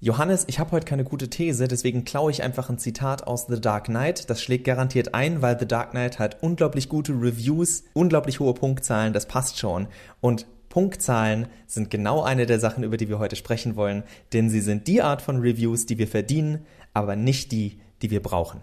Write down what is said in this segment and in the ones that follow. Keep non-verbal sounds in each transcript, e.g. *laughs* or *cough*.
Johannes, ich habe heute keine gute These, deswegen klaue ich einfach ein Zitat aus The Dark Knight. Das schlägt garantiert ein, weil The Dark Knight hat unglaublich gute Reviews, unglaublich hohe Punktzahlen, das passt schon. Und Punktzahlen sind genau eine der Sachen, über die wir heute sprechen wollen, denn sie sind die Art von Reviews, die wir verdienen, aber nicht die, die wir brauchen.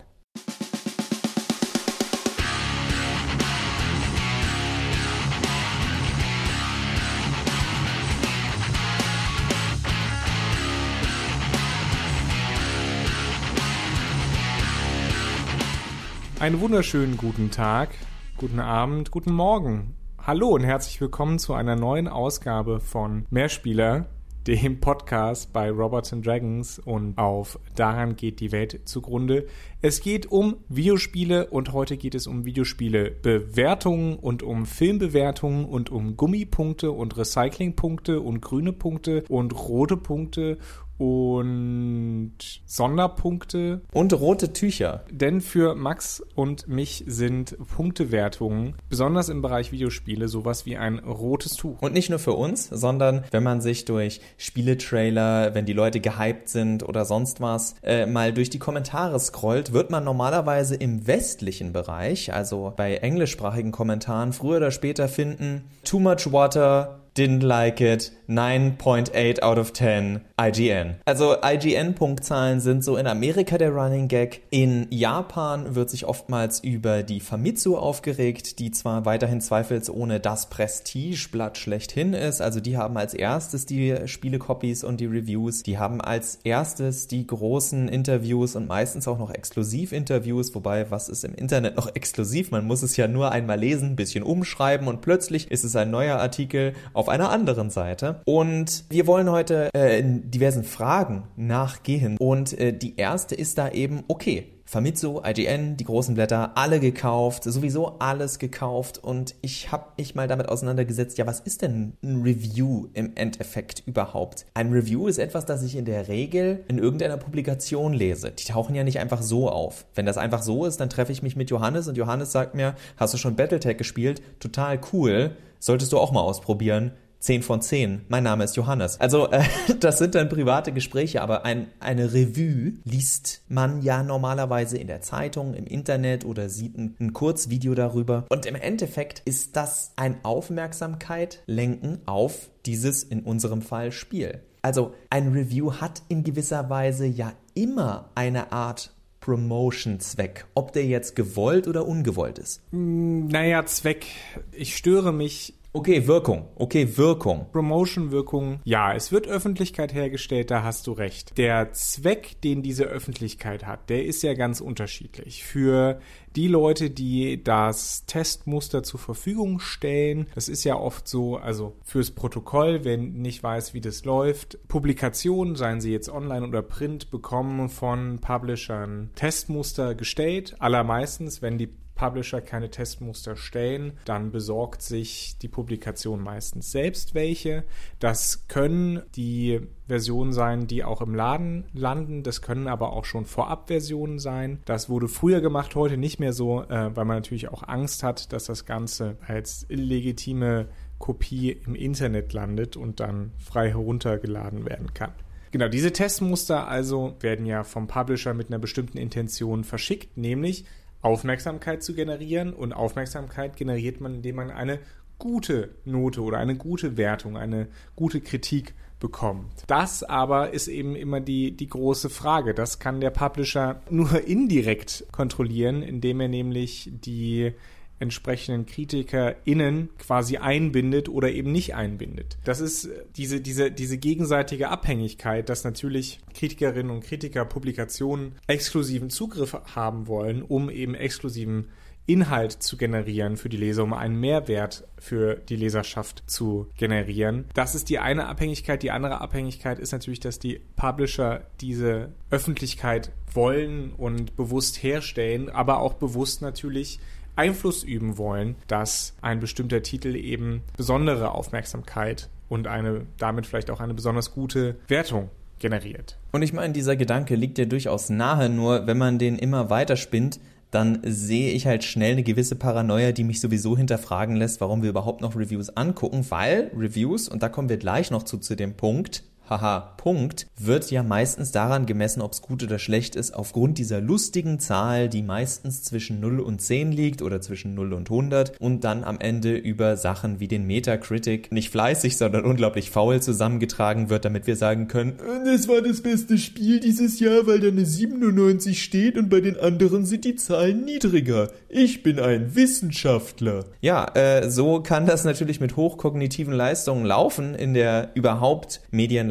Einen wunderschönen guten Tag, guten Abend, guten Morgen. Hallo und herzlich willkommen zu einer neuen Ausgabe von Mehrspieler, dem Podcast bei Robots and Dragons und auf Daran geht die Welt zugrunde. Es geht um Videospiele und heute geht es um Videospiele Bewertungen und um Filmbewertungen und um Gummipunkte und Recyclingpunkte und grüne Punkte und rote Punkte und Sonderpunkte. Und rote Tücher. Denn für Max und mich sind Punktewertungen, besonders im Bereich Videospiele, sowas wie ein rotes Tuch. Und nicht nur für uns, sondern wenn man sich durch Spieletrailer, wenn die Leute gehypt sind oder sonst was, äh, mal durch die Kommentare scrollt, wird man normalerweise im westlichen Bereich, also bei englischsprachigen Kommentaren, früher oder später finden, too much water, didn't like it, 9.8 out of 10, IGN. Also IGN-Punktzahlen sind so in Amerika der Running Gag. In Japan wird sich oftmals über die Famitsu aufgeregt, die zwar weiterhin zweifelsohne das Prestigeblatt schlechthin ist. Also die haben als erstes die Spielecopies und die Reviews. Die haben als erstes die großen Interviews und meistens auch noch Exklusivinterviews. Wobei, was ist im Internet noch exklusiv? Man muss es ja nur einmal lesen, bisschen umschreiben und plötzlich ist es ein neuer Artikel auf auf einer anderen Seite. Und wir wollen heute äh, diversen Fragen nachgehen. Und äh, die erste ist da eben, okay, Famitsu, IGN, die großen Blätter, alle gekauft, sowieso alles gekauft und ich habe mich mal damit auseinandergesetzt, ja, was ist denn ein Review im Endeffekt überhaupt? Ein Review ist etwas, das ich in der Regel in irgendeiner Publikation lese. Die tauchen ja nicht einfach so auf. Wenn das einfach so ist, dann treffe ich mich mit Johannes und Johannes sagt mir, hast du schon Battletech gespielt? Total cool. Solltest du auch mal ausprobieren. 10 von 10. Mein Name ist Johannes. Also äh, *laughs* das sind dann private Gespräche, aber ein, eine Revue liest man ja normalerweise in der Zeitung, im Internet oder sieht ein, ein Kurzvideo darüber. Und im Endeffekt ist das ein Aufmerksamkeit lenken auf dieses in unserem Fall Spiel. Also ein Review hat in gewisser Weise ja immer eine Art Promotion-Zweck, ob der jetzt gewollt oder ungewollt ist. Hm, naja, Zweck. Ich störe mich Okay, Wirkung. Okay, Wirkung. Promotion-Wirkung. Ja, es wird Öffentlichkeit hergestellt, da hast du recht. Der Zweck, den diese Öffentlichkeit hat, der ist ja ganz unterschiedlich. Für die Leute, die das Testmuster zur Verfügung stellen, das ist ja oft so, also fürs Protokoll, wer nicht weiß, wie das läuft, Publikationen, seien sie jetzt online oder print, bekommen von Publishern Testmuster gestellt. Allermeistens, wenn die Publisher keine Testmuster stellen, dann besorgt sich die Publikation meistens selbst welche. Das können die Versionen sein, die auch im Laden landen. Das können aber auch schon Vorabversionen sein. Das wurde früher gemacht, heute nicht mehr so, äh, weil man natürlich auch Angst hat, dass das Ganze als illegitime Kopie im Internet landet und dann frei heruntergeladen werden kann. Genau, diese Testmuster also werden ja vom Publisher mit einer bestimmten Intention verschickt, nämlich Aufmerksamkeit zu generieren. Und Aufmerksamkeit generiert man, indem man eine gute Note oder eine gute Wertung, eine gute Kritik bekommt. Das aber ist eben immer die, die große Frage. Das kann der Publisher nur indirekt kontrollieren, indem er nämlich die entsprechenden KritikerInnen quasi einbindet oder eben nicht einbindet. Das ist äh, diese, diese, diese gegenseitige Abhängigkeit, dass natürlich Kritikerinnen und Kritiker Publikationen exklusiven Zugriff haben wollen, um eben exklusiven Inhalt zu generieren für die Leser, um einen Mehrwert für die Leserschaft zu generieren. Das ist die eine Abhängigkeit. Die andere Abhängigkeit ist natürlich, dass die Publisher diese Öffentlichkeit wollen und bewusst herstellen, aber auch bewusst natürlich Einfluss üben wollen, dass ein bestimmter Titel eben besondere Aufmerksamkeit und eine damit vielleicht auch eine besonders gute Wertung generiert. Und ich meine, dieser Gedanke liegt ja durchaus nahe, nur wenn man den immer weiter spinnt, dann sehe ich halt schnell eine gewisse Paranoia, die mich sowieso hinterfragen lässt, warum wir überhaupt noch Reviews angucken, weil Reviews, und da kommen wir gleich noch zu, zu dem Punkt, haha, Punkt, wird ja meistens daran gemessen, ob es gut oder schlecht ist, aufgrund dieser lustigen Zahl, die meistens zwischen 0 und 10 liegt oder zwischen 0 und 100 und dann am Ende über Sachen wie den Metacritic nicht fleißig, sondern unglaublich faul zusammengetragen wird, damit wir sagen können, das war das beste Spiel dieses Jahr, weil da eine 97 steht und bei den anderen sind die Zahlen niedriger. Ich bin ein Wissenschaftler. Ja, äh, so kann das natürlich mit hochkognitiven Leistungen laufen in der überhaupt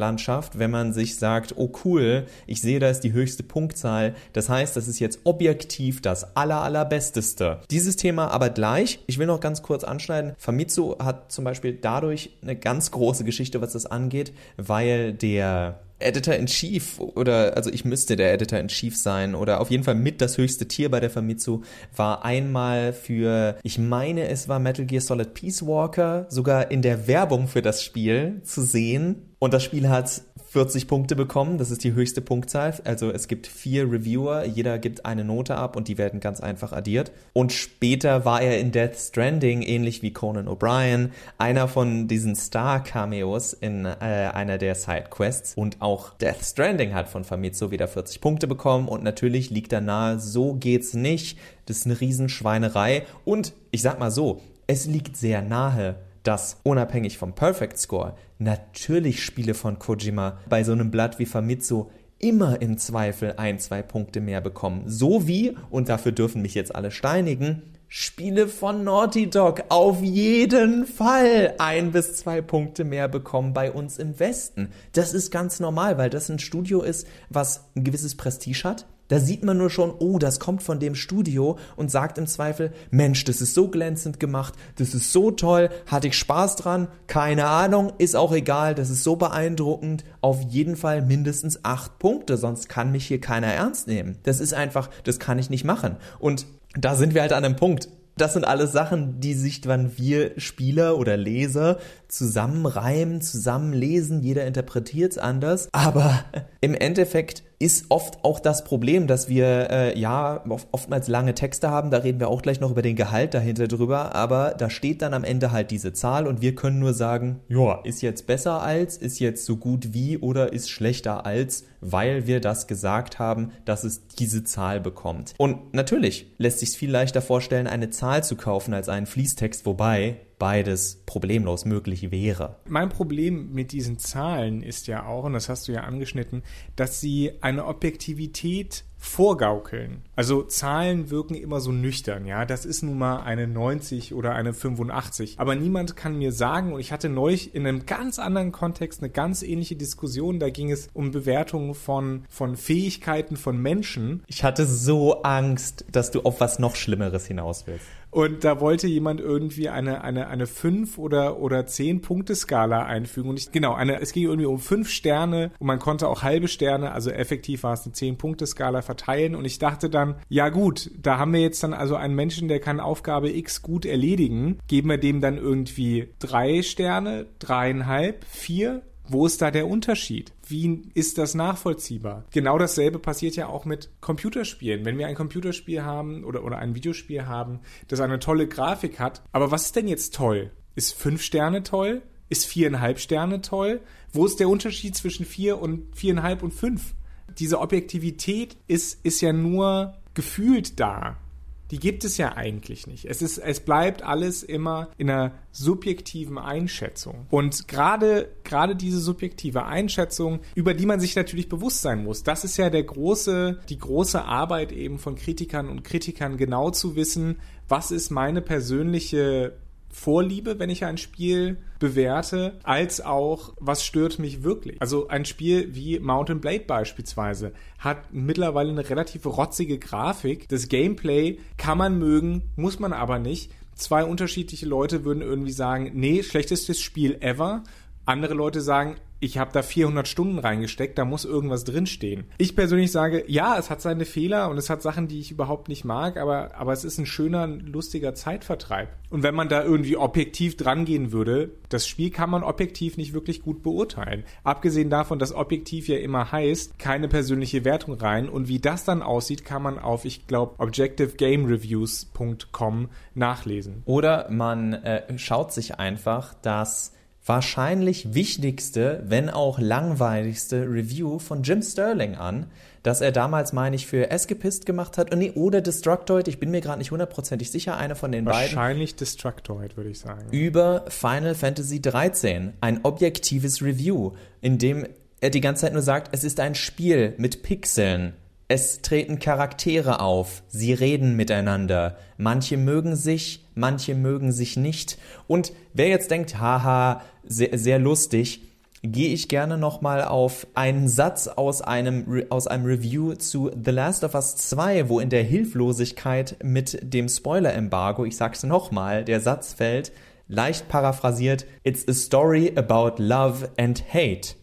Medienlandschaft, wenn man sich sagt, oh cool, ich sehe, da ist die höchste Punktzahl. Das heißt, das ist jetzt objektiv das aller, allerbesteste. Dieses Thema aber gleich. Ich will noch ganz kurz anschneiden. Famitsu hat zum Beispiel dadurch eine ganz große Geschichte, was das angeht, weil der Editor-in-Chief oder also ich müsste der Editor-in-Chief sein oder auf jeden Fall mit das höchste Tier bei der Famitsu war einmal für, ich meine es war Metal Gear Solid Peace Walker, sogar in der Werbung für das Spiel zu sehen und das Spiel hat 40 Punkte bekommen. Das ist die höchste Punktzahl. Also es gibt vier Reviewer, jeder gibt eine Note ab und die werden ganz einfach addiert. Und später war er in Death Stranding, ähnlich wie Conan O'Brien, einer von diesen Star-Cameos in äh, einer der Sidequests. Und auch Death Stranding hat von Famitsu wieder 40 Punkte bekommen. Und natürlich liegt da nahe, so geht's nicht. Das ist eine Riesenschweinerei. Und ich sag mal so, es liegt sehr nahe dass unabhängig vom Perfect Score natürlich Spiele von Kojima bei so einem Blatt wie Famitsu immer im Zweifel ein, zwei Punkte mehr bekommen. So wie, und dafür dürfen mich jetzt alle steinigen, Spiele von Naughty Dog auf jeden Fall ein bis zwei Punkte mehr bekommen bei uns im Westen. Das ist ganz normal, weil das ein Studio ist, was ein gewisses Prestige hat, da sieht man nur schon, oh, das kommt von dem Studio und sagt im Zweifel, Mensch, das ist so glänzend gemacht, das ist so toll, hatte ich Spaß dran, keine Ahnung, ist auch egal, das ist so beeindruckend, auf jeden Fall mindestens acht Punkte, sonst kann mich hier keiner ernst nehmen. Das ist einfach, das kann ich nicht machen. Und da sind wir halt an einem Punkt. Das sind alles Sachen, die sich dann wir Spieler oder Leser zusammenreimen, zusammenlesen, jeder interpretiert es anders. Aber im Endeffekt ist oft auch das Problem, dass wir äh, ja oftmals lange Texte haben, da reden wir auch gleich noch über den Gehalt dahinter drüber, aber da steht dann am Ende halt diese Zahl. Und wir können nur sagen, ja, ist jetzt besser als, ist jetzt so gut wie oder ist schlechter als, weil wir das gesagt haben, dass es diese Zahl bekommt. Und natürlich lässt sich viel leichter vorstellen, eine Zahl zu kaufen als einen Fließtext, wobei beides problemlos möglich wäre. Mein Problem mit diesen Zahlen ist ja auch, und das hast du ja angeschnitten, dass sie eine Objektivität vorgaukeln. Also Zahlen wirken immer so nüchtern, ja. Das ist nun mal eine 90 oder eine 85. Aber niemand kann mir sagen, und ich hatte neulich in einem ganz anderen Kontext eine ganz ähnliche Diskussion, da ging es um Bewertungen von, von Fähigkeiten von Menschen. Ich hatte so Angst, dass du auf was noch Schlimmeres hinaus willst. Und da wollte jemand irgendwie eine, eine, eine 5 oder, oder 10 Punkte Skala einfügen. Und ich, genau, eine, es ging irgendwie um 5 Sterne und man konnte auch halbe Sterne, also effektiv war es eine 10 Punkte Skala verteilen. Und ich dachte dann, ja gut, da haben wir jetzt dann also einen Menschen, der kann Aufgabe X gut erledigen. Geben wir dem dann irgendwie drei Sterne, dreieinhalb, vier? Wo ist da der Unterschied? Wie ist das nachvollziehbar? Genau dasselbe passiert ja auch mit Computerspielen. Wenn wir ein Computerspiel haben oder, oder ein Videospiel haben, das eine tolle Grafik hat, aber was ist denn jetzt toll? Ist fünf Sterne toll? Ist viereinhalb Sterne toll? Wo ist der Unterschied zwischen vier und viereinhalb und fünf? Diese Objektivität ist, ist ja nur gefühlt da die gibt es ja eigentlich nicht. Es ist, es bleibt alles immer in einer subjektiven Einschätzung. Und gerade, gerade diese subjektive Einschätzung, über die man sich natürlich bewusst sein muss, das ist ja der große, die große Arbeit eben von Kritikern und Kritikern genau zu wissen, was ist meine persönliche Vorliebe, wenn ich ein Spiel bewerte, als auch, was stört mich wirklich. Also ein Spiel wie Mountain Blade beispielsweise hat mittlerweile eine relativ rotzige Grafik. Das Gameplay kann man mögen, muss man aber nicht. Zwei unterschiedliche Leute würden irgendwie sagen, nee, schlechtestes Spiel ever. Andere Leute sagen, ich habe da 400 Stunden reingesteckt, da muss irgendwas drinstehen. Ich persönlich sage, ja, es hat seine Fehler und es hat Sachen, die ich überhaupt nicht mag, aber, aber es ist ein schöner, lustiger Zeitvertreib. Und wenn man da irgendwie objektiv drangehen würde, das Spiel kann man objektiv nicht wirklich gut beurteilen. Abgesehen davon, dass objektiv ja immer heißt, keine persönliche Wertung rein und wie das dann aussieht, kann man auf, ich glaube, objectivegamereviews.com nachlesen. Oder man äh, schaut sich einfach das wahrscheinlich wichtigste, wenn auch langweiligste Review von Jim Sterling an, das er damals, meine ich, für Escapist gemacht hat. Nee, oder Destructoid, ich bin mir gerade nicht hundertprozentig sicher, eine von den Wahrscheinlich beiden. Wahrscheinlich Destructoid, würde ich sagen. Über Final Fantasy 13. Ein objektives Review, in dem er die ganze Zeit nur sagt, es ist ein Spiel mit Pixeln. Es treten Charaktere auf, sie reden miteinander. Manche mögen sich, manche mögen sich nicht. Und wer jetzt denkt, haha, sehr, sehr lustig, gehe ich gerne nochmal auf einen Satz aus einem, aus einem Review zu The Last of Us 2, wo in der Hilflosigkeit mit dem Spoiler-Embargo, ich sag's nochmal, der Satz fällt, leicht paraphrasiert, It's a story about love and hate.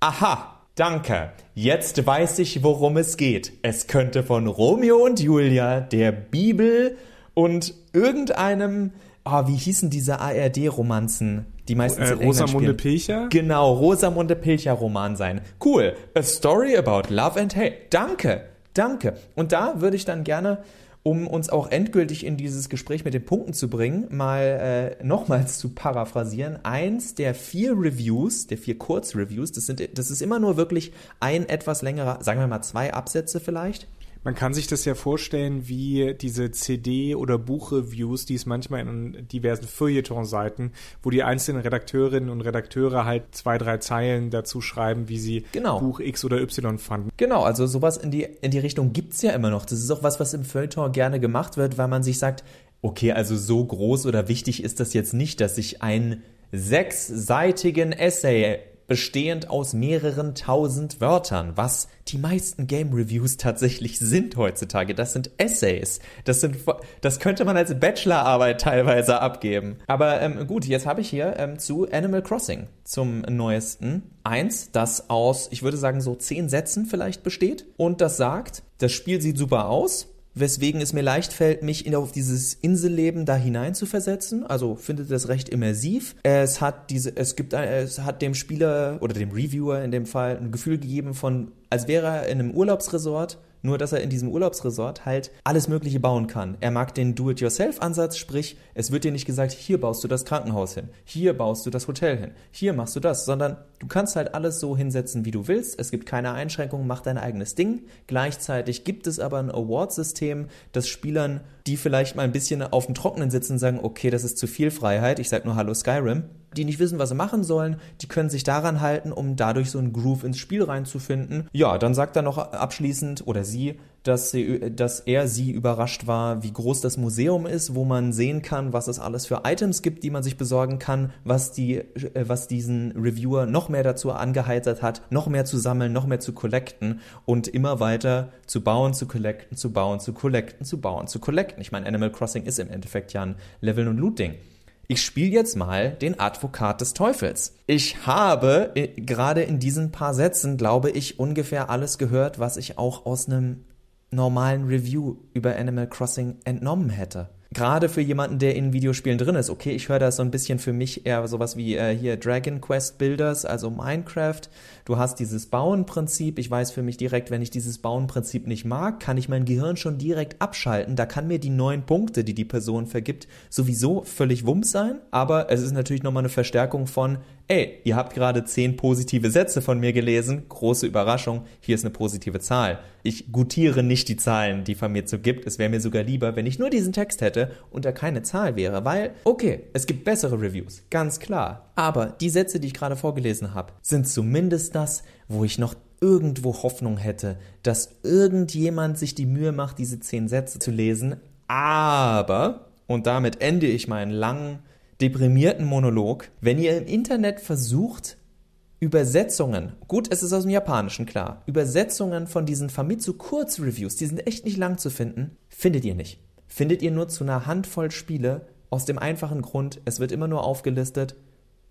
Aha, danke. Jetzt weiß ich, worum es geht. Es könnte von Romeo und Julia, der Bibel und irgendeinem, oh, wie hießen diese ARD-Romanzen? Die meistens äh, Rosamunde Pilcher? Genau, Rosamunde Pilcher Roman sein. Cool. A story about love and hate. Danke. Danke. Und da würde ich dann gerne um uns auch endgültig in dieses Gespräch mit den Punkten zu bringen, mal äh, nochmals zu paraphrasieren. Eins der vier Reviews, der vier Kurzreviews, das, sind, das ist immer nur wirklich ein etwas längerer, sagen wir mal zwei Absätze vielleicht, man kann sich das ja vorstellen wie diese CD- oder Buchreviews, die es manchmal in diversen Feuilleton-Seiten, wo die einzelnen Redakteurinnen und Redakteure halt zwei, drei Zeilen dazu schreiben, wie sie genau. Buch X oder Y fanden. Genau, also sowas in die, in die Richtung gibt's ja immer noch. Das ist auch was, was im Feuilleton gerne gemacht wird, weil man sich sagt, okay, also so groß oder wichtig ist das jetzt nicht, dass ich einen sechsseitigen Essay bestehend aus mehreren tausend Wörtern, was die meisten Game Reviews tatsächlich sind heutzutage. Das sind Essays. Das sind, das könnte man als Bachelorarbeit teilweise abgeben. Aber ähm, gut, jetzt habe ich hier ähm, zu Animal Crossing zum neuesten eins, das aus, ich würde sagen, so zehn Sätzen vielleicht besteht und das sagt, das Spiel sieht super aus weswegen es mir leicht fällt, mich in, auf dieses Inselleben da hinein zu versetzen. Also findet das recht immersiv. Es hat diese, es gibt, es hat dem Spieler oder dem Reviewer in dem Fall ein Gefühl gegeben von, als wäre er in einem Urlaubsresort nur, dass er in diesem Urlaubsresort halt alles Mögliche bauen kann. Er mag den Do-it-yourself-Ansatz, sprich, es wird dir nicht gesagt, hier baust du das Krankenhaus hin, hier baust du das Hotel hin, hier machst du das, sondern du kannst halt alles so hinsetzen, wie du willst. Es gibt keine Einschränkungen, mach dein eigenes Ding. Gleichzeitig gibt es aber ein Award-System, das Spielern, die vielleicht mal ein bisschen auf dem Trockenen sitzen, sagen, okay, das ist zu viel Freiheit, ich sag nur Hallo Skyrim die nicht wissen, was sie machen sollen, die können sich daran halten, um dadurch so einen Groove ins Spiel reinzufinden. Ja, dann sagt er noch abschließend oder sie, dass, sie, dass er sie überrascht war, wie groß das Museum ist, wo man sehen kann, was es alles für Items gibt, die man sich besorgen kann, was die, äh, was diesen Reviewer noch mehr dazu angeheitert hat, noch mehr zu sammeln, noch mehr zu collecten und immer weiter zu bauen, zu collecten, zu bauen, zu collecten, zu bauen, zu collecten. Ich meine, Animal Crossing ist im Endeffekt ja ein Level- und Loot-Ding. Ich spiele jetzt mal den Advokat des Teufels. Ich habe äh, gerade in diesen paar Sätzen, glaube ich, ungefähr alles gehört, was ich auch aus einem normalen Review über Animal Crossing entnommen hätte gerade für jemanden, der in Videospielen drin ist, okay, ich höre das so ein bisschen für mich eher sowas wie äh, hier Dragon Quest Builders, also Minecraft. Du hast dieses Bauen-Prinzip. Ich weiß für mich direkt, wenn ich dieses Bauen-Prinzip nicht mag, kann ich mein Gehirn schon direkt abschalten. Da kann mir die neun Punkte, die die Person vergibt, sowieso völlig wumms sein. Aber es ist natürlich nochmal eine Verstärkung von, ey, ihr habt gerade zehn positive Sätze von mir gelesen. Große Überraschung, hier ist eine positive Zahl. Ich gutiere nicht die Zahlen, die von mir zu gibt. Es wäre mir sogar lieber, wenn ich nur diesen Text hätte und da keine Zahl wäre, weil, okay, es gibt bessere Reviews, ganz klar. Aber die Sätze, die ich gerade vorgelesen habe, sind zumindest das, wo ich noch irgendwo Hoffnung hätte, dass irgendjemand sich die Mühe macht, diese zehn Sätze zu lesen. Aber, und damit ende ich meinen langen, deprimierten Monolog, wenn ihr im Internet versucht, Übersetzungen, gut, es ist aus dem Japanischen klar, Übersetzungen von diesen Famitsu Kurzreviews, die sind echt nicht lang zu finden, findet ihr nicht. Findet ihr nur zu einer Handvoll Spiele, aus dem einfachen Grund, es wird immer nur aufgelistet,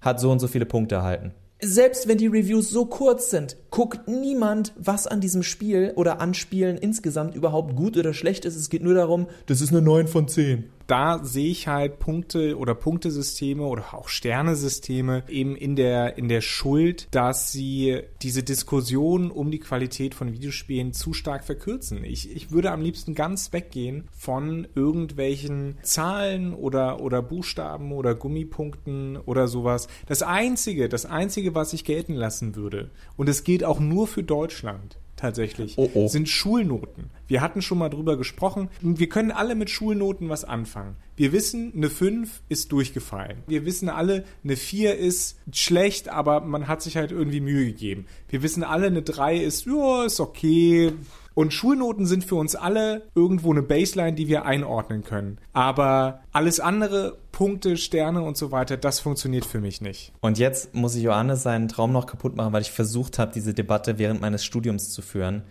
hat so und so viele Punkte erhalten. Selbst wenn die Reviews so kurz sind, guckt niemand, was an diesem Spiel oder an Spielen insgesamt überhaupt gut oder schlecht ist. Es geht nur darum, das ist eine 9 von 10. da sehe ich halt Punkte oder Punktesysteme oder auch Sternesysteme eben in der, in der Schuld, dass sie diese Diskussion um die Qualität von Videospielen zu stark verkürzen. Ich, ich würde am liebsten ganz weggehen von irgendwelchen Zahlen oder, oder Buchstaben oder Gummipunkten oder sowas. Das einzige, das einzige, was ich gelten lassen würde, und es gilt auch nur für Deutschland, tatsächlich, oh, oh. sind Schulnoten. Wir hatten schon mal drüber gesprochen. Wir können alle mit Schulnoten was anfangen. Wir wissen, eine 5 ist durchgefallen. Wir wissen alle, eine 4 ist schlecht, aber man hat sich halt irgendwie Mühe gegeben. Wir wissen alle, eine 3 ist, ja, ist okay. Und Schulnoten sind für uns alle irgendwo eine Baseline, die wir einordnen können. Aber alles andere, Punkte, Sterne und so weiter, das funktioniert für mich nicht. Und jetzt muss ich Johannes seinen Traum noch kaputt machen, weil ich versucht habe, diese Debatte während meines Studiums zu führen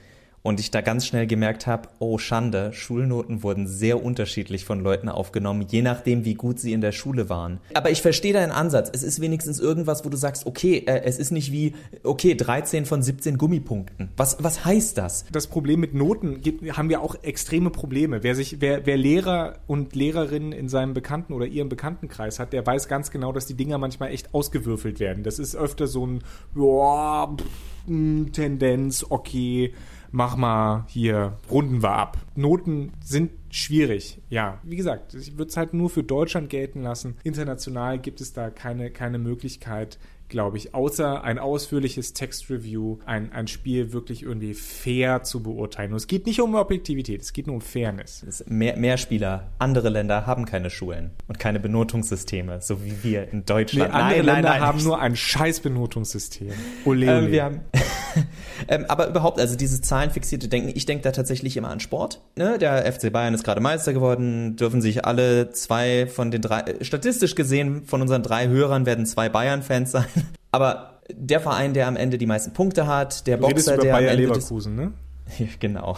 und ich da ganz schnell gemerkt habe, oh Schande, Schulnoten wurden sehr unterschiedlich von Leuten aufgenommen, je nachdem, wie gut sie in der Schule waren. Aber ich verstehe deinen Ansatz. Es ist wenigstens irgendwas, wo du sagst, okay, äh, es ist nicht wie, okay, 13 von 17 Gummipunkten. Was, was heißt das? Das Problem mit Noten gibt, haben wir auch extreme Probleme. Wer sich, wer, wer Lehrer und Lehrerinnen in seinem Bekannten- oder ihrem Bekanntenkreis hat, der weiß ganz genau, dass die Dinger manchmal echt ausgewürfelt werden. Das ist öfter so ein, ja, Tendenz, okay mach mal hier, runden wir ab. Noten sind schwierig, ja. Wie gesagt, ich würde es halt nur für Deutschland gelten lassen. International gibt es da keine, keine Möglichkeit, glaube ich, außer ein ausführliches Textreview, ein, ein Spiel wirklich irgendwie fair zu beurteilen. Und es geht nicht um Objektivität, es geht nur um Fairness. Mehr, mehr Spieler, andere Länder haben keine Schulen und keine Benotungssysteme, so wie wir in Deutschland. Nee, andere nein, Länder nein, nein. haben nur ein scheiß Benotungssystem. Ole, ole. Ähm, wir haben *laughs* ähm, aber überhaupt, also dieses zahlenfixierte Denken, ich denke da tatsächlich immer an Sport. Ne? Der FC Bayern ist gerade Meister geworden, dürfen sich alle zwei von den drei, äh, statistisch gesehen von unseren drei Hörern werden zwei Bayern-Fans *laughs* sein. Aber der Verein, der am Ende die meisten Punkte hat, der Boxer, der Bayer am Ende Leverkusen, ne? *laughs* genau.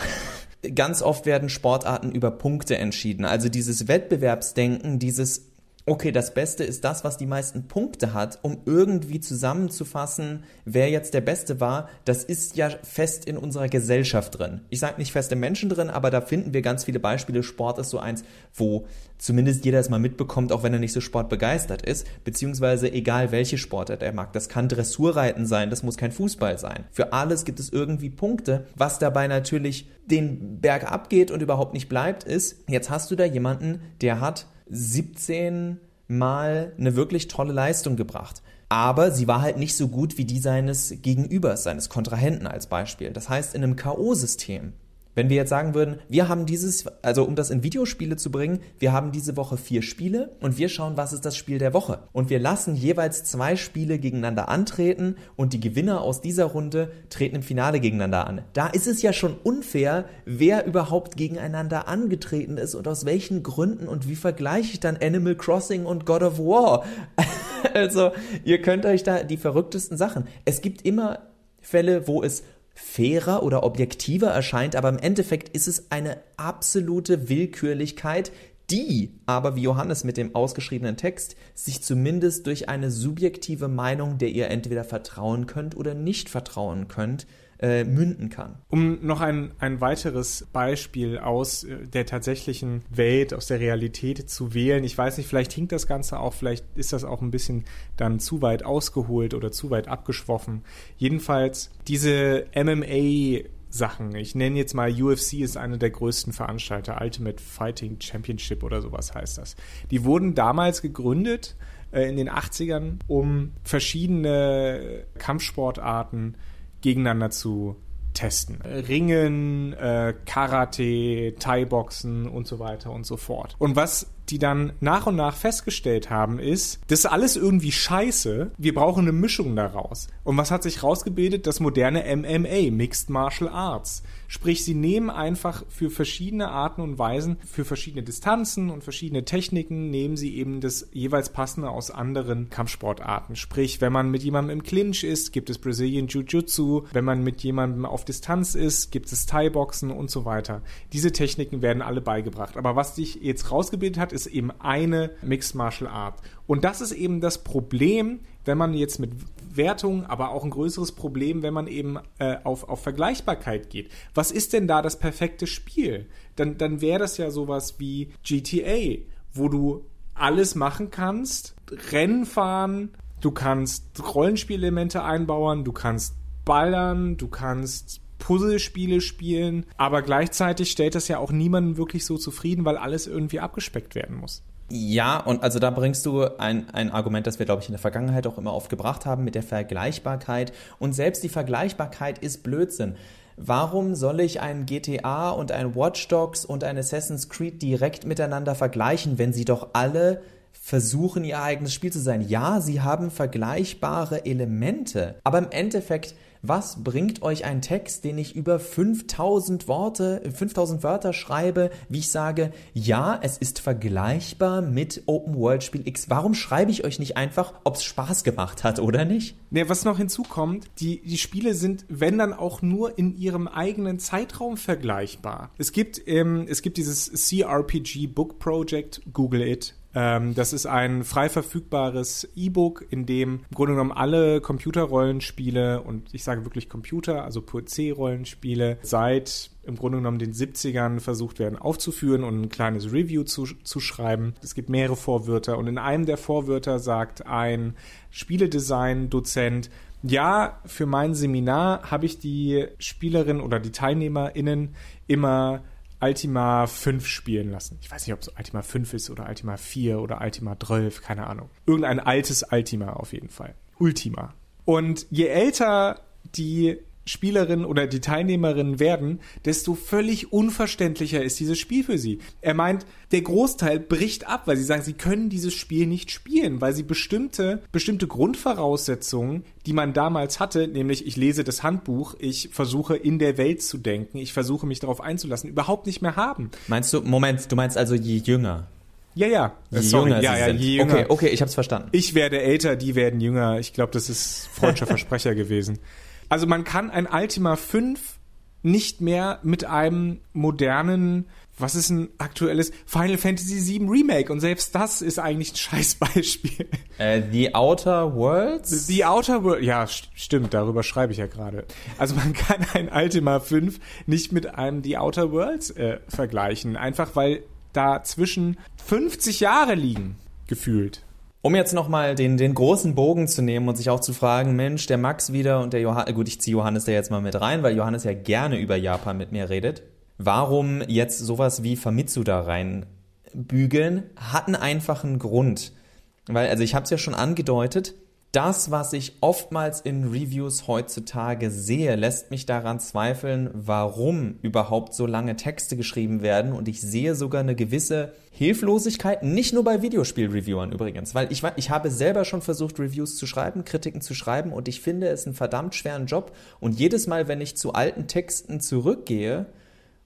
Ganz oft werden Sportarten über Punkte entschieden. Also dieses Wettbewerbsdenken, dieses okay, das Beste ist das, was die meisten Punkte hat, um irgendwie zusammenzufassen, wer jetzt der Beste war, das ist ja fest in unserer Gesellschaft drin. Ich sage nicht fest im Menschen drin, aber da finden wir ganz viele Beispiele. Sport ist so eins, wo zumindest jeder es mal mitbekommt, auch wenn er nicht so sportbegeistert ist, beziehungsweise egal welche Sportart er mag. Das kann Dressurreiten sein, das muss kein Fußball sein. Für alles gibt es irgendwie Punkte. Was dabei natürlich den Berg abgeht und überhaupt nicht bleibt, ist, jetzt hast du da jemanden, der hat 17 Mal eine wirklich tolle Leistung gebracht. Aber sie war halt nicht so gut wie die seines Gegenübers, seines Kontrahenten als Beispiel. Das heißt, in einem K.O.-System wenn wir jetzt sagen würden, wir haben dieses, also um das in Videospiele zu bringen, wir haben diese Woche vier Spiele und wir schauen, was ist das Spiel der Woche. Und wir lassen jeweils zwei Spiele gegeneinander antreten und die Gewinner aus dieser Runde treten im Finale gegeneinander an. Da ist es ja schon unfair, wer überhaupt gegeneinander angetreten ist und aus welchen Gründen und wie vergleiche ich dann Animal Crossing und God of War. *laughs* also, ihr könnt euch da die verrücktesten Sachen. Es gibt immer Fälle, wo es fairer oder objektiver erscheint, aber im Endeffekt ist es eine absolute Willkürlichkeit, die aber, wie Johannes mit dem ausgeschriebenen Text, sich zumindest durch eine subjektive Meinung, der ihr entweder vertrauen könnt oder nicht vertrauen könnt, äh, münden kann. Um noch ein, ein weiteres Beispiel aus äh, der tatsächlichen Welt, aus der Realität zu wählen. Ich weiß nicht, vielleicht hinkt das Ganze auch, vielleicht ist das auch ein bisschen dann zu weit ausgeholt oder zu weit abgeschwoffen. Jedenfalls diese MMA Sachen. Ich nenne jetzt mal UFC ist eine der größten Veranstalter, Ultimate Fighting Championship oder sowas heißt das. Die wurden damals gegründet äh, in den 80ern, um verschiedene Kampfsportarten gegeneinander zu testen. Ringen, äh, Karate, Thai-Boxen und so weiter und so fort. Und was die dann nach und nach festgestellt haben, ist, das ist alles irgendwie scheiße. Wir brauchen eine Mischung daraus. Und was hat sich rausgebildet? Das moderne MMA, Mixed Martial Arts. Sprich, sie nehmen einfach für verschiedene Arten und Weisen, für verschiedene Distanzen und verschiedene Techniken, nehmen sie eben das jeweils passende aus anderen Kampfsportarten. Sprich, wenn man mit jemandem im Clinch ist, gibt es Brazilian Jiu-Jitsu. Wenn man mit jemandem auf Distanz ist, gibt es Thai-Boxen und so weiter. Diese Techniken werden alle beigebracht. Aber was sich jetzt rausgebildet hat, ist eben eine Mixed Martial Art. Und das ist eben das Problem, wenn man jetzt mit Wertung, aber auch ein größeres Problem, wenn man eben äh, auf, auf Vergleichbarkeit geht. Was ist denn da das perfekte Spiel? Dann, dann wäre das ja sowas wie GTA, wo du alles machen kannst. Rennen fahren, du kannst Rollenspielelemente einbauen, du kannst ballern, du kannst Puzzlespiele spielen, aber gleichzeitig stellt das ja auch niemanden wirklich so zufrieden, weil alles irgendwie abgespeckt werden muss. Ja, und also da bringst du ein, ein Argument, das wir, glaube ich, in der Vergangenheit auch immer oft gebracht haben mit der Vergleichbarkeit. Und selbst die Vergleichbarkeit ist Blödsinn. Warum soll ich ein GTA und ein Watch Dogs und ein Assassin's Creed direkt miteinander vergleichen, wenn sie doch alle versuchen, ihr eigenes Spiel zu sein? Ja, sie haben vergleichbare Elemente, aber im Endeffekt was bringt euch ein Text, den ich über 5000 Worte, 5000 Wörter schreibe, wie ich sage, ja, es ist vergleichbar mit Open World Spiel X. Warum schreibe ich euch nicht einfach, ob es Spaß gemacht hat oder nicht? Ne, was noch hinzukommt, die, die Spiele sind, wenn dann auch nur in ihrem eigenen Zeitraum vergleichbar. Es gibt, ähm, es gibt dieses CRPG Book Project, Google it, ähm, das ist ein frei verfügbares E-Book, in dem im Grunde genommen alle Computerrollenspiele und ich sage wirklich Computer, also PC-Rollenspiele seit im Grunde genommen den 70ern versucht werden aufzuführen und ein kleines Review zu, zu schreiben. Es gibt mehrere Vorwörter und in einem der Vorwörter sagt ein Spieledesign-Dozent, ja, für mein Seminar habe ich die Spielerin oder die TeilnehmerInnen immer Ultima 5 spielen lassen. Ich weiß nicht, ob es Ultima 5 ist oder Ultima 4 oder Ultima 12, keine Ahnung. Irgendein altes Ultima auf jeden Fall. Ultima. Und je älter die Spielerin oder die Teilnehmerinnen werden, desto völlig unverständlicher ist dieses Spiel für sie. Er meint, der Großteil bricht ab, weil sie sagen, sie können dieses Spiel nicht spielen, weil sie bestimmte, bestimmte Grundvoraussetzungen, die man damals hatte, nämlich ich lese das Handbuch, ich versuche in der Welt zu denken, ich versuche mich darauf einzulassen, überhaupt nicht mehr haben. Meinst du, Moment, du meinst also je jünger? Ja, ja. Je Sorry, jünger ja, ja, je jünger. Okay, okay, ich hab's verstanden. Ich werde älter, die werden jünger. Ich glaube, das ist freudscher Versprecher gewesen. Also man kann ein Ultima 5 nicht mehr mit einem modernen, was ist ein aktuelles Final Fantasy VII Remake und selbst das ist eigentlich ein *laughs* Scheißbeispiel. Äh, The Outer Worlds? The Outer Worlds, ja, st stimmt, darüber schreibe ich ja gerade. Also man kann ein Ultima 5 nicht mit einem The Outer Worlds äh, vergleichen, einfach weil da zwischen 50 Jahre liegen, gefühlt. Um jetzt nochmal den, den großen Bogen zu nehmen und sich auch zu fragen, Mensch, der Max wieder und der Johannes, gut, ich ziehe Johannes da jetzt mal mit rein, weil Johannes ja gerne über Japan mit mir redet. Warum jetzt sowas wie Famitsu da reinbügeln, hat einen einfachen Grund. Weil, also ich habe es ja schon angedeutet, das, was ich oftmals in Reviews heutzutage sehe, lässt mich daran zweifeln, warum überhaupt so lange Texte geschrieben werden. Und ich sehe sogar eine gewisse Hilflosigkeit, nicht nur bei Videospielreviewern übrigens, weil ich, ich habe selber schon versucht, Reviews zu schreiben, Kritiken zu schreiben und ich finde es einen verdammt schweren Job. Und jedes Mal, wenn ich zu alten Texten zurückgehe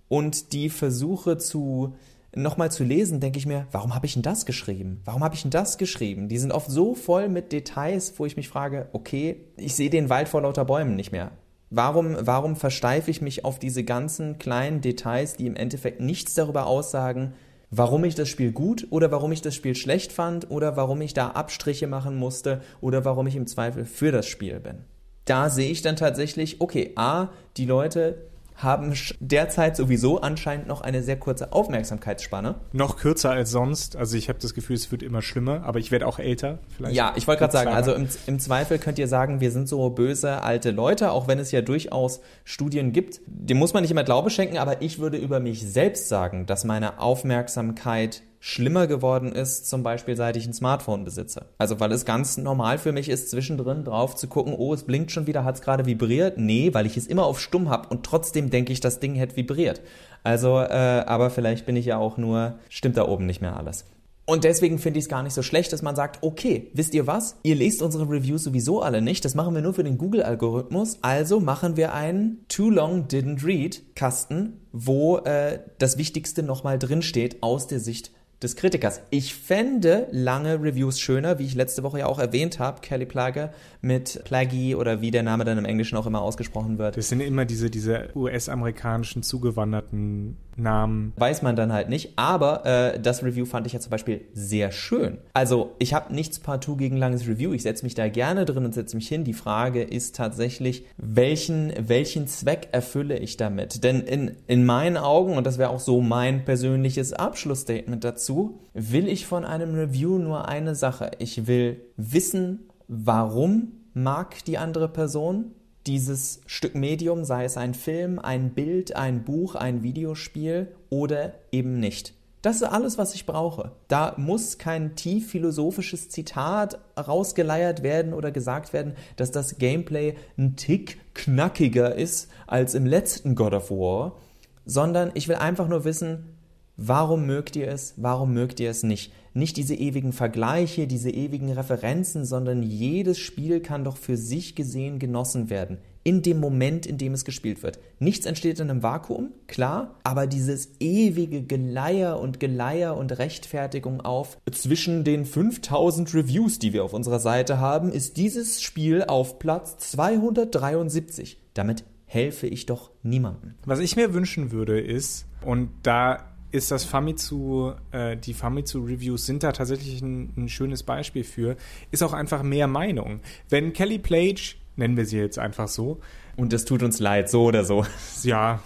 und die versuche zu nochmal zu lesen, denke ich mir, warum habe ich denn das geschrieben? Warum habe ich denn das geschrieben? Die sind oft so voll mit Details, wo ich mich frage, okay, ich sehe den Wald vor lauter Bäumen nicht mehr. Warum, warum versteife ich mich auf diese ganzen kleinen Details, die im Endeffekt nichts darüber aussagen, warum ich das Spiel gut oder warum ich das Spiel schlecht fand oder warum ich da Abstriche machen musste oder warum ich im Zweifel für das Spiel bin? Da sehe ich dann tatsächlich, okay, A, die Leute haben derzeit sowieso anscheinend noch eine sehr kurze Aufmerksamkeitsspanne. Noch kürzer als sonst. Also ich habe das Gefühl, es wird immer schlimmer, aber ich werde auch älter. Vielleicht ja, ich wollte gerade sagen, also im, im, Zweifel könnt ihr sagen, wir sind so böse alte Leute, auch wenn es ja durchaus Studien gibt. Dem muss man nicht immer Glaube schenken, aber ich würde über mich selbst sagen, dass meine Aufmerksamkeit schlimmer geworden ist, zum Beispiel seit ich ein Smartphone besitze. Also weil es ganz normal für mich ist, zwischendrin drauf zu gucken, oh, es blinkt schon wieder, hat es gerade vibriert? Nee, weil ich es immer auf stumm habe und trotzdem denke ich, das Ding hätte vibriert. Also, äh, aber vielleicht bin ich ja auch nur, stimmt da oben nicht mehr alles. Und deswegen finde ich es gar nicht so schlecht, dass man sagt, okay, wisst ihr was? Ihr lest unsere Reviews sowieso alle nicht. Das machen wir nur für den Google-Algorithmus. Also machen wir einen Too Long Didn't Read Kasten, wo äh, das Wichtigste nochmal drinsteht aus der Sicht des Kritikers. Ich fände lange Reviews schöner, wie ich letzte Woche ja auch erwähnt habe, Kelly Plage mit Plaggy oder wie der Name dann im Englischen auch immer ausgesprochen wird. Das sind immer diese, diese US-amerikanischen zugewanderten Namen. Weiß man dann halt nicht, aber äh, das Review fand ich ja zum Beispiel sehr schön. Also ich habe nichts partout gegen langes Review, ich setze mich da gerne drin und setze mich hin. Die Frage ist tatsächlich, welchen, welchen Zweck erfülle ich damit? Denn in, in meinen Augen, und das wäre auch so mein persönliches Abschlussstatement dazu, dazu will ich von einem Review nur eine Sache. Ich will wissen, warum mag die andere Person dieses Stück Medium, sei es ein Film, ein Bild, ein Buch, ein Videospiel oder eben nicht. Das ist alles, was ich brauche. Da muss kein tief philosophisches Zitat rausgeleiert werden oder gesagt werden, dass das Gameplay ein Tick knackiger ist als im letzten God of War, sondern ich will einfach nur wissen, warum mögt ihr es, warum mögt ihr es nicht. Nicht diese ewigen Vergleiche, diese ewigen Referenzen, sondern jedes Spiel kann doch für sich gesehen genossen werden in dem Moment, in dem es gespielt wird. Nichts entsteht in einem Vakuum, klar, aber dieses ewige Geleier und Geleier und Rechtfertigung auf zwischen den 5000 Reviews, die wir auf unserer Seite haben, ist dieses Spiel auf Platz 273. Damit helfe ich doch niemandem. Was ich mir wünschen würde ist, und da ist das Famitsu, äh, die Famitsu-Reviews sind da tatsächlich ein, ein, schönes Beispiel für, ist auch einfach mehr Meinung. Wenn Kelly Plage nennen wir sie jetzt einfach so. Und es tut uns leid, so oder so. *laughs* Ja.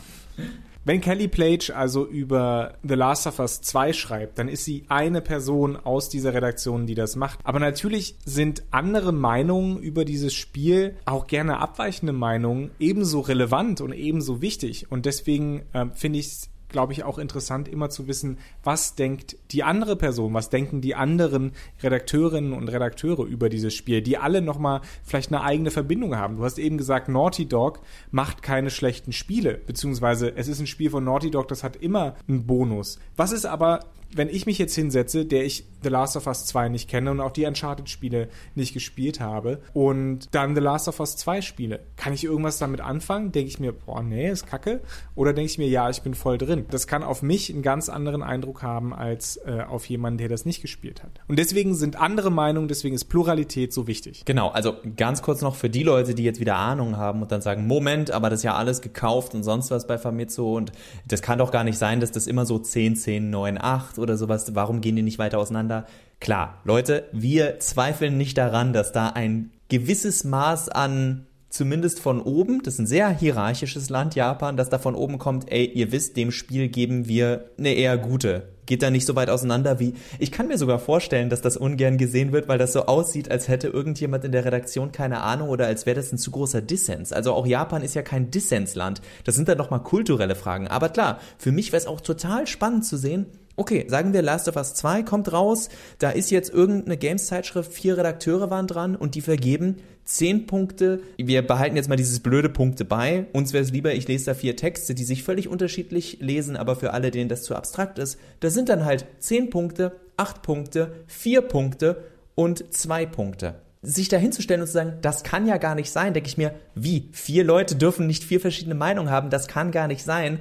Wenn Kelly Plage also über The Last of Us 2 schreibt, dann ist sie eine Person aus dieser Redaktion, die das macht. Aber natürlich sind andere Meinungen über dieses Spiel, auch gerne abweichende Meinungen, ebenso relevant und ebenso wichtig. Und deswegen äh, finde ich es glaube ich, auch interessant, immer zu wissen, was denkt die andere Person, was denken die anderen Redakteurinnen und Redakteure über dieses Spiel, die alle nochmal vielleicht eine eigene Verbindung haben. Du hast eben gesagt, Naughty Dog macht keine schlechten Spiele, beziehungsweise es ist ein Spiel von Naughty Dog, das hat immer einen Bonus. Was ist aber wenn ich mich jetzt hinsetze, der ich The Last of Us 2 nicht kenne und auch die Uncharted-Spiele nicht gespielt habe und dann The Last of Us 2 spiele, kann ich irgendwas damit anfangen? Denke ich mir, boah, nee, ist kacke? Oder denke ich mir, ja, ich bin voll drin? Das kann auf mich einen ganz anderen Eindruck haben als äh, auf jemanden, der das nicht gespielt hat. Und deswegen sind andere Meinungen, deswegen ist Pluralität so wichtig. Genau, also ganz kurz noch für die Leute, die jetzt wieder Ahnung haben und dann sagen, Moment, aber das ist ja alles gekauft und sonst was bei Famitsu und das kann doch gar nicht sein, dass das immer so 10, 10, 9, 8 oder sowas, warum gehen die nicht weiter auseinander? Klar, Leute, wir zweifeln nicht daran, dass da ein gewisses Maß an zumindest von oben, das ist ein sehr hierarchisches Land, Japan, dass da von oben kommt, ey, ihr wisst, dem Spiel geben wir eine eher gute. Geht da nicht so weit auseinander wie. Ich kann mir sogar vorstellen, dass das ungern gesehen wird, weil das so aussieht, als hätte irgendjemand in der Redaktion keine Ahnung oder als wäre das ein zu großer Dissens. Also auch Japan ist ja kein Dissensland. Das sind dann nochmal kulturelle Fragen. Aber klar, für mich wäre es auch total spannend zu sehen, Okay, sagen wir Last of Us 2 kommt raus, da ist jetzt irgendeine Games-Zeitschrift, vier Redakteure waren dran und die vergeben zehn Punkte. Wir behalten jetzt mal dieses blöde Punkte bei. Uns wäre es lieber, ich lese da vier Texte, die sich völlig unterschiedlich lesen, aber für alle, denen das zu abstrakt ist, da sind dann halt zehn Punkte, acht Punkte, vier Punkte und zwei Punkte sich da hinzustellen und zu sagen, das kann ja gar nicht sein, denke ich mir, wie? Vier Leute dürfen nicht vier verschiedene Meinungen haben, das kann gar nicht sein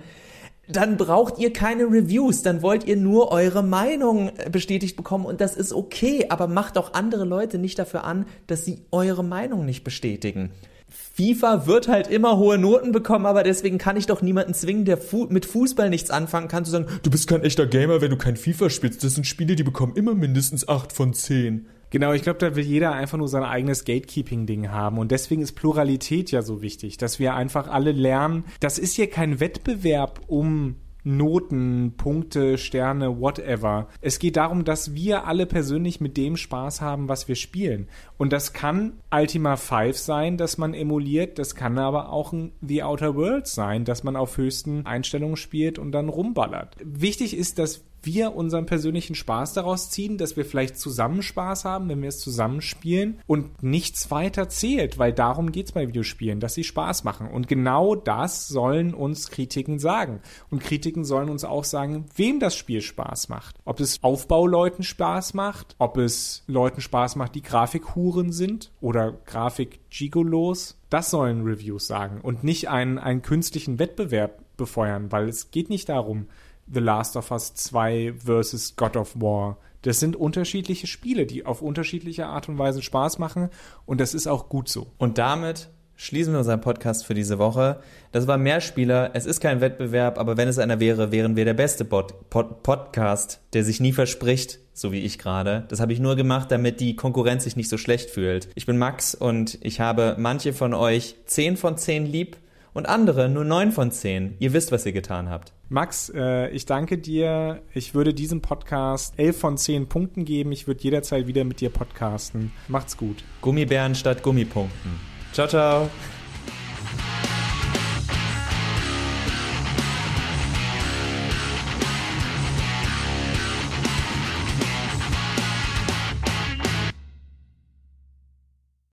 dann braucht ihr keine Reviews, dann wollt ihr nur eure Meinung äh, bestätigt bekommen und das ist okay, aber macht auch andere Leute nicht dafür an, dass sie eure Meinung nicht bestätigen. FIFA wird halt immer hohe Noten bekommen, aber deswegen kann ich doch niemanden zwingen, der Fu mit Fußball nichts anfangen kann, zu sagen, du bist kein echter Gamer, wenn du kein FIFA spielst. Das sind Spiele, die bekommen immer mindestens 8 von 10. Genau, ich glaube, da will jeder einfach nur sein eigenes Gatekeeping-Ding haben. Und deswegen ist Pluralität ja so wichtig, dass wir einfach alle lernen, das ist hier kein Wettbewerb um Noten, Punkte, Sterne, whatever. Es geht darum, dass wir alle persönlich mit dem Spaß haben, was wir spielen. Und das kann Ultima 5 sein, dass man emuliert, das kann aber auch ein The Outer Worlds sein, dass man auf höchsten Einstellungen spielt und dann rumballert. Wichtig ist, dass wir unseren persönlichen Spaß daraus ziehen, dass wir vielleicht zusammen Spaß haben, wenn wir es zusammenspielen und nichts weiter zählt, weil darum geht es bei Videospielen, dass sie Spaß machen. Und genau das sollen uns Kritiken sagen. Und Kritiken sollen uns auch sagen, wem das Spiel Spaß macht. Ob es Aufbauleuten Spaß macht, ob es Leuten Spaß macht, die Grafikhuren sind oder Grafik-Gigolos. Das sollen Reviews sagen und nicht einen, einen künstlichen Wettbewerb befeuern, weil es geht nicht darum, The Last of Us 2 versus God of War. Das sind unterschiedliche Spiele, die auf unterschiedliche Art und Weise Spaß machen und das ist auch gut so. Und damit schließen wir unseren Podcast für diese Woche. Das war Mehrspieler. Es ist kein Wettbewerb, aber wenn es einer wäre, wären wir der beste Pod Pod Podcast, der sich nie verspricht, so wie ich gerade. Das habe ich nur gemacht, damit die Konkurrenz sich nicht so schlecht fühlt. Ich bin Max und ich habe manche von euch 10 von 10 lieb und andere nur 9 von 10. Ihr wisst, was ihr getan habt. Max, äh, ich danke dir. Ich würde diesem Podcast 11 von 10 Punkten geben. Ich würde jederzeit wieder mit dir podcasten. Macht's gut. Gummibären statt Gummipunkten. Ciao, ciao.